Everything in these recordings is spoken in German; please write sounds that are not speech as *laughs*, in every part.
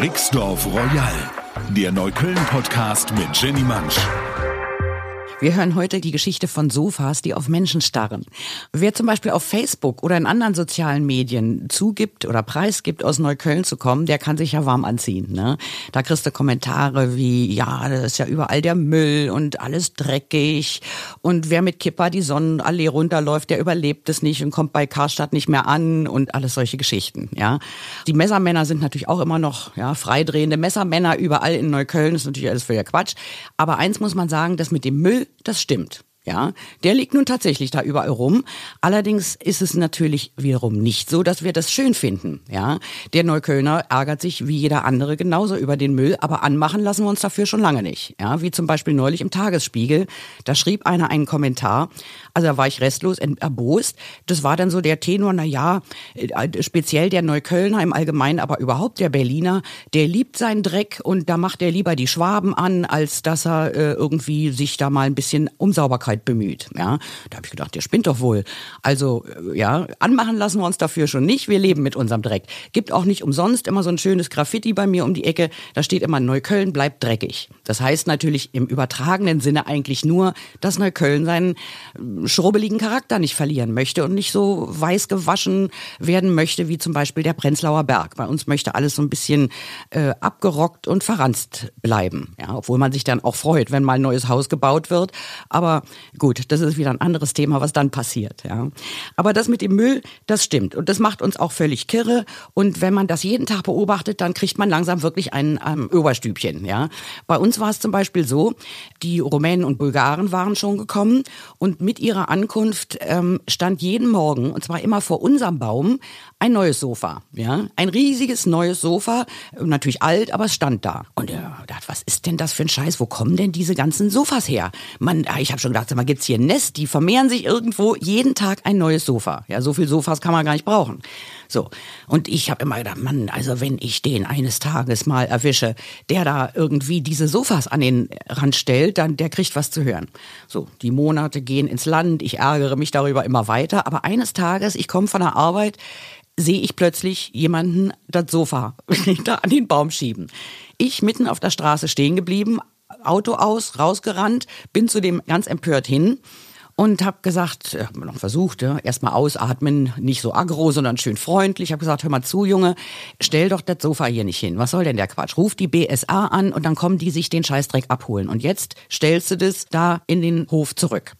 Rixdorf Royal, der Neukölln-Podcast mit Jenny Mansch. Wir hören heute die Geschichte von Sofas, die auf Menschen starren. Wer zum Beispiel auf Facebook oder in anderen sozialen Medien zugibt oder preisgibt, aus Neukölln zu kommen, der kann sich ja warm anziehen. Ne? Da kriegst du Kommentare wie, ja, das ist ja überall der Müll und alles dreckig. Und wer mit Kipper die Sonnenallee runterläuft, der überlebt es nicht und kommt bei Karstadt nicht mehr an und alles solche Geschichten. Ja, Die Messermänner sind natürlich auch immer noch ja, freidrehende Messermänner überall in Neukölln. Das ist natürlich alles völliger Quatsch. Aber eins muss man sagen, das mit dem Müll, das stimmt. Ja, der liegt nun tatsächlich da überall rum. Allerdings ist es natürlich wiederum nicht so, dass wir das schön finden. Ja, der Neuköllner ärgert sich wie jeder andere genauso über den Müll, aber anmachen lassen wir uns dafür schon lange nicht. Ja, wie zum Beispiel neulich im Tagesspiegel. Da schrieb einer einen Kommentar. Also da war ich restlos erbost. Das war dann so der Tenor, na ja, äh, speziell der Neuköllner im Allgemeinen, aber überhaupt der Berliner, der liebt seinen Dreck und da macht er lieber die Schwaben an, als dass er äh, irgendwie sich da mal ein bisschen um Sauberkeit bemüht. Ja, da habe ich gedacht, der spinnt doch wohl. Also äh, ja, anmachen lassen wir uns dafür schon nicht. Wir leben mit unserem Dreck. Gibt auch nicht umsonst immer so ein schönes Graffiti bei mir um die Ecke. Da steht immer Neukölln bleibt dreckig. Das heißt natürlich im übertragenen Sinne eigentlich nur, dass Neukölln seinen schrubbeligen Charakter nicht verlieren möchte und nicht so weiß gewaschen werden möchte wie zum Beispiel der Prenzlauer Berg. Bei uns möchte alles so ein bisschen äh, abgerockt und verranzt bleiben. Ja, obwohl man sich dann auch freut, wenn mal ein neues Haus gebaut wird. Aber gut, das ist wieder ein anderes Thema, was dann passiert. Ja. Aber das mit dem Müll, das stimmt. Und das macht uns auch völlig kirre. Und wenn man das jeden Tag beobachtet, dann kriegt man langsam wirklich ein ähm, Oberstübchen. Ja. Bei uns war es zum Beispiel so, die Rumänen und Bulgaren waren schon gekommen und mit ihrer Ankunft ähm, stand jeden Morgen, und zwar immer vor unserem Baum, ein neues Sofa. Ja? Ein riesiges neues Sofa, natürlich alt, aber es stand da. Und er dachte, was ist denn das für ein Scheiß? Wo kommen denn diese ganzen Sofas her? Man, ich habe schon gedacht, sag mal, gibt's hier ein Nest? Die vermehren sich irgendwo jeden Tag ein neues Sofa. Ja, so viel Sofas kann man gar nicht brauchen. So. Und ich habe immer gedacht, Mann, also wenn ich den eines Tages mal erwische, der da irgendwie diese Sofas an den Rand stellt, dann der kriegt was zu hören. So, die Monate gehen ins Land, ich ärgere mich darüber immer weiter, aber eines Tages, ich komme von der Arbeit, sehe ich plötzlich jemanden das Sofa *laughs* da an den Baum schieben. Ich mitten auf der Straße stehen geblieben, Auto aus, rausgerannt, bin zu dem ganz empört hin und habe gesagt, hab noch versucht, ja, erstmal ausatmen, nicht so aggro, sondern schön freundlich. Habe gesagt, hör mal zu, Junge, stell doch das Sofa hier nicht hin. Was soll denn der Quatsch? Ruf die BSA an und dann kommen die sich den Scheißdreck abholen. Und jetzt stellst du das da in den Hof zurück.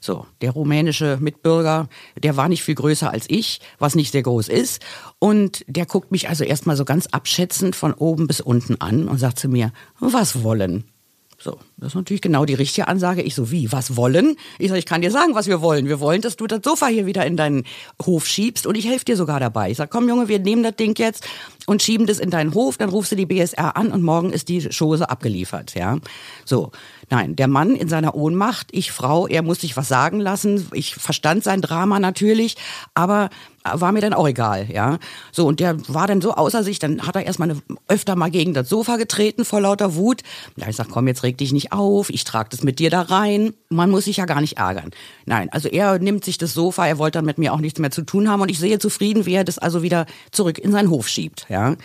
So, der rumänische Mitbürger, der war nicht viel größer als ich, was nicht sehr groß ist. Und der guckt mich also erstmal so ganz abschätzend von oben bis unten an und sagt zu mir, was wollen? So, das ist natürlich genau die richtige Ansage. Ich so, wie, was wollen? Ich sage, ich kann dir sagen, was wir wollen. Wir wollen, dass du das Sofa hier wieder in deinen Hof schiebst und ich helfe dir sogar dabei. Ich sage, komm Junge, wir nehmen das Ding jetzt und schieben das in deinen Hof, dann rufst du die BSR an und morgen ist die Chose abgeliefert, ja. So. Nein, der Mann in seiner Ohnmacht, ich Frau, er muss sich was sagen lassen. Ich verstand sein Drama natürlich, aber war mir dann auch egal, ja. So, und der war dann so außer sich, dann hat er erstmal eine, öfter mal gegen das Sofa getreten vor lauter Wut. Da ich sag, komm, jetzt reg dich nicht auf, ich trage das mit dir da rein. Man muss sich ja gar nicht ärgern. Nein, also er nimmt sich das Sofa, er wollte dann mit mir auch nichts mehr zu tun haben und ich sehe zufrieden, wie er das also wieder zurück in seinen Hof schiebt, ja.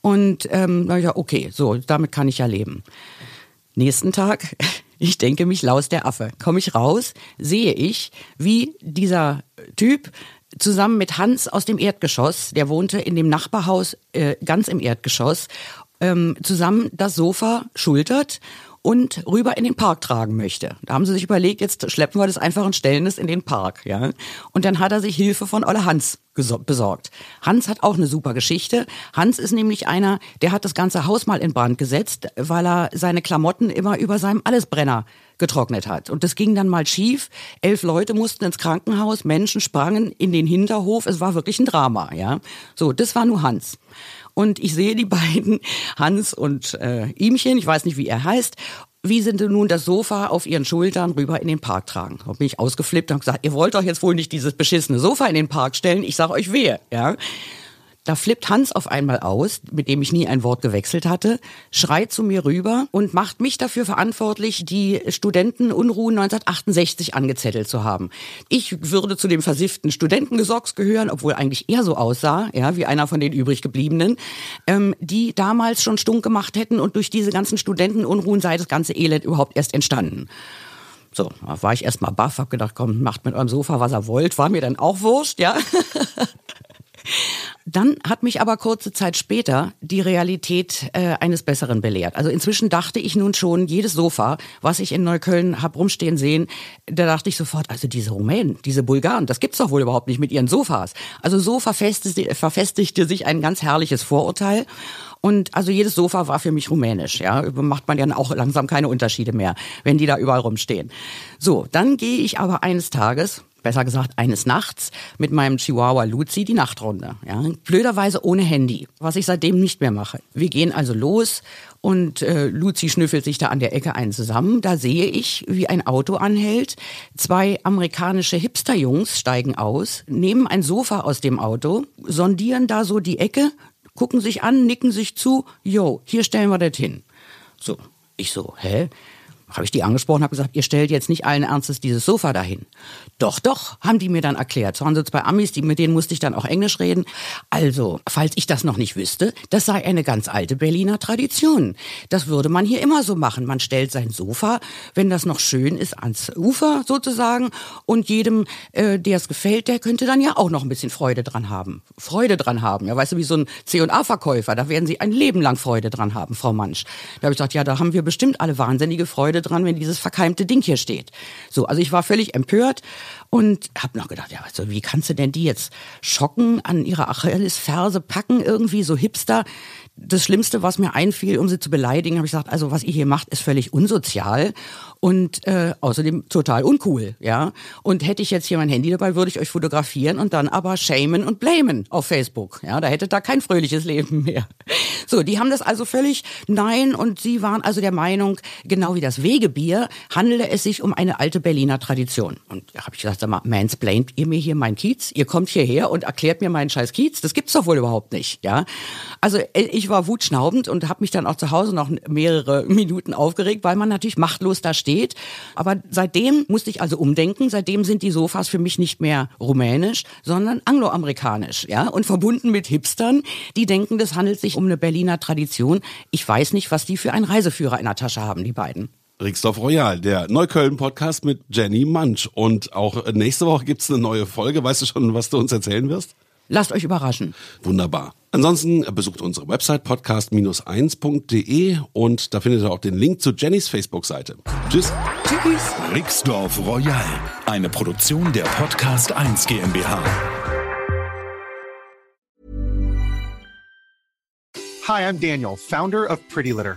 Und ähm, na ja, okay, so, damit kann ich ja leben. Nächsten Tag, *laughs* ich denke mich laus der Affe. Komme ich raus, sehe ich, wie dieser Typ zusammen mit Hans aus dem Erdgeschoss, der wohnte in dem Nachbarhaus äh, ganz im Erdgeschoss, ähm, zusammen das Sofa schultert und rüber in den Park tragen möchte. Da haben sie sich überlegt, jetzt schleppen wir das einfach und stellen es in den Park, ja. Und dann hat er sich Hilfe von Olle Hans besorgt. Hans hat auch eine super Geschichte. Hans ist nämlich einer, der hat das ganze Haus mal in Brand gesetzt, weil er seine Klamotten immer über seinem Allesbrenner getrocknet hat. Und das ging dann mal schief. Elf Leute mussten ins Krankenhaus, Menschen sprangen in den Hinterhof. Es war wirklich ein Drama, ja. So, das war nur Hans. Und ich sehe die *laughs* beiden, Hans und äh, Ihmchen, ich weiß nicht, wie er heißt, wie sie nun das Sofa auf ihren Schultern rüber in den Park tragen. Da bin ich ausgeflippt und gesagt, ihr wollt doch jetzt wohl nicht dieses beschissene Sofa in den Park stellen. Ich sage euch wehe, ja. Da flippt Hans auf einmal aus, mit dem ich nie ein Wort gewechselt hatte, schreit zu mir rüber und macht mich dafür verantwortlich, die Studentenunruhen 1968 angezettelt zu haben. Ich würde zu dem versifften Studentengesocks gehören, obwohl eigentlich er so aussah, ja, wie einer von den übrig gebliebenen, ähm, die damals schon stunk gemacht hätten und durch diese ganzen Studentenunruhen sei das ganze Elend überhaupt erst entstanden. So, da war ich erstmal baff, hab gedacht, komm, macht mit eurem Sofa, was ihr wollt, war mir dann auch wurscht, ja. *laughs* Dann hat mich aber kurze Zeit später die Realität äh, eines Besseren belehrt. Also inzwischen dachte ich nun schon, jedes Sofa, was ich in Neukölln hab rumstehen sehen, da dachte ich sofort, also diese Rumänen, diese Bulgaren, das gibt's doch wohl überhaupt nicht mit ihren Sofas. Also so verfestigte, verfestigte sich ein ganz herrliches Vorurteil. Und also jedes Sofa war für mich rumänisch, ja. Macht man ja auch langsam keine Unterschiede mehr, wenn die da überall rumstehen. So, dann gehe ich aber eines Tages, besser gesagt eines Nachts, mit meinem Chihuahua Luzi die Nachtrunde. Ja. Blöderweise ohne Handy, was ich seitdem nicht mehr mache. Wir gehen also los und äh, Luzi schnüffelt sich da an der Ecke einen zusammen. Da sehe ich, wie ein Auto anhält. Zwei amerikanische Hipsterjungs steigen aus, nehmen ein Sofa aus dem Auto, sondieren da so die Ecke, gucken sich an, nicken sich zu. Jo, hier stellen wir das hin. So, ich so, hä? Habe ich die angesprochen, habe gesagt, ihr stellt jetzt nicht allen Ernstes dieses Sofa dahin. Doch, doch, haben die mir dann erklärt. So waren sie zwei Amis, die, mit denen musste ich dann auch Englisch reden. Also, falls ich das noch nicht wüsste, das sei eine ganz alte Berliner Tradition. Das würde man hier immer so machen. Man stellt sein Sofa, wenn das noch schön ist, ans Ufer sozusagen. Und jedem, äh, der es gefällt, der könnte dann ja auch noch ein bisschen Freude dran haben. Freude dran haben. Ja, weißt du, wie so ein C&A-Verkäufer. Da werden sie ein Leben lang Freude dran haben, Frau Mansch. Da habe ich gesagt, ja, da haben wir bestimmt alle wahnsinnige Freude dran, wenn dieses verkeimte Ding hier steht. So, also ich war völlig empört und habe noch gedacht, ja, also wie kannst du denn die jetzt schocken, an ihre Achillesferse packen, irgendwie so hipster? Das Schlimmste, was mir einfiel, um sie zu beleidigen, habe ich gesagt, also was ihr hier macht, ist völlig unsozial und äh, außerdem total uncool, ja. Und hätte ich jetzt hier mein Handy dabei, würde ich euch fotografieren und dann aber shamen und blamen auf Facebook, ja. Da hätte da kein fröhliches Leben mehr. So, die haben das also völlig nein und sie waren also der Meinung, genau wie das Wegebier, handele es sich um eine alte Berliner Tradition. Und da habe ich gesagt, sag mal, mansplaint ihr mir hier mein Kiez? Ihr kommt hierher und erklärt mir meinen scheiß Kiez? Das gibt's doch wohl überhaupt nicht, ja. Also äh, ich war wutschnaubend und habe mich dann auch zu Hause noch mehrere *laughs* Minuten aufgeregt, weil man natürlich machtlos da steht. Aber seitdem musste ich also umdenken. Seitdem sind die Sofas für mich nicht mehr rumänisch, sondern angloamerikanisch, ja, und verbunden mit Hipstern, die denken, das handelt sich um eine Berliner Tradition. Ich weiß nicht, was die für einen Reiseführer in der Tasche haben, die beiden. Rixdorf Royal, der Neukölln-Podcast mit Jenny Manch. Und auch nächste Woche gibt's eine neue Folge. Weißt du schon, was du uns erzählen wirst? Lasst euch überraschen. Wunderbar. Ansonsten besucht unsere Website podcast-1.de und da findet ihr auch den Link zu Jennys Facebook-Seite. Tschüss. Tschüss. Rixdorf Royal, eine Produktion der Podcast 1 GmbH. Hi, I'm Daniel, Founder of Pretty Litter.